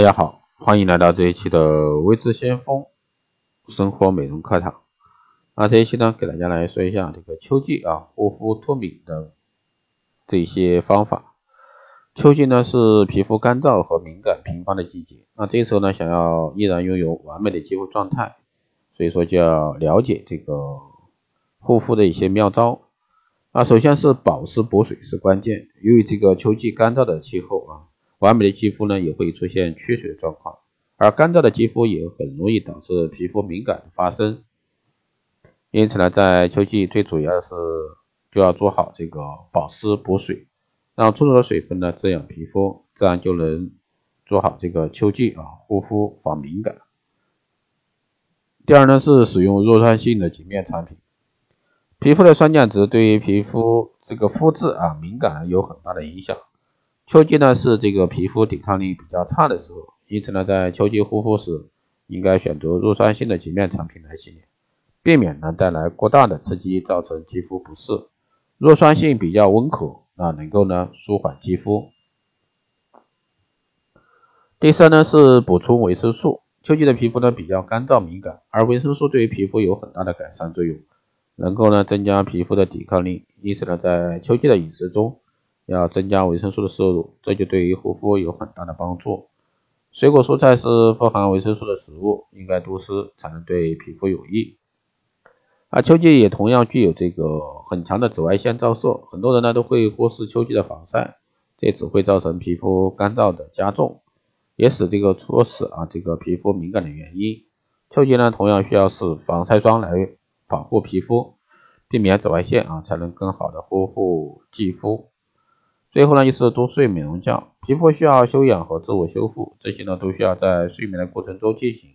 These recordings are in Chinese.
大家好，欢迎来到这一期的微知先锋生活美容课堂。那这一期呢，给大家来说一下这个秋季啊护肤脱敏的这些方法。秋季呢是皮肤干燥和敏感频发的季节，那这时候呢，想要依然拥有完美的肌肤状态，所以说就要了解这个护肤的一些妙招。那首先是保湿补水是关键，由于这个秋季干燥的气候啊。完美的肌肤呢也会出现缺水状况，而干燥的肌肤也很容易导致皮肤敏感的发生。因此呢，在秋季最主要的是就要做好这个保湿补水，让充足的水分呢滋养皮肤，这样就能做好这个秋季啊护肤防敏感。第二呢是使用弱酸性的洁面产品，皮肤的酸碱值对于皮肤这个肤质啊敏感有很大的影响。秋季呢是这个皮肤抵抗力比较差的时候，因此呢，在秋季护肤时，应该选择弱酸性的洁面产品来洗脸，避免呢带来过大的刺激，造成肌肤不适。弱酸性比较温和，啊，能够呢舒缓肌肤。第三呢是补充维生素，秋季的皮肤呢比较干燥敏感，而维生素对于皮肤有很大的改善作用，能够呢增加皮肤的抵抗力。因此呢，在秋季的饮食中，要增加维生素的摄入，这就对于护肤有很大的帮助。水果蔬菜是富含维生素的食物，应该多吃才能对皮肤有益。而秋季也同样具有这个很强的紫外线照射，很多人呢都会忽视秋季的防晒，这只会造成皮肤干燥的加重，也使这个促使啊这个皮肤敏感的原因。秋季呢同样需要使防晒霜来保护皮肤，避免紫外线啊，才能更好的呵护肌肤。最后呢，就是多睡美容觉，皮肤需要休养和自我修复，这些呢都需要在睡眠的过程中进行。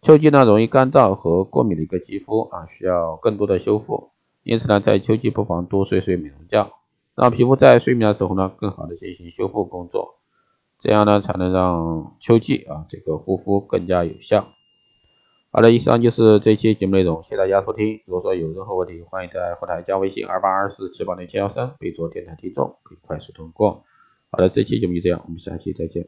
秋季呢容易干燥和过敏的一个肌肤啊，需要更多的修复，因此呢，在秋季不妨多睡睡美容觉，让皮肤在睡眠的时候呢更好的进行修复工作，这样呢才能让秋季啊这个护肤更加有效。好的，以上就是这期节目内容，谢谢大家收听。如果说有任何问题，欢迎在后台加微信二八二四七八零七幺三，备注电台听众，可以快速通过。好的，这期节目就这样，我们下期再见。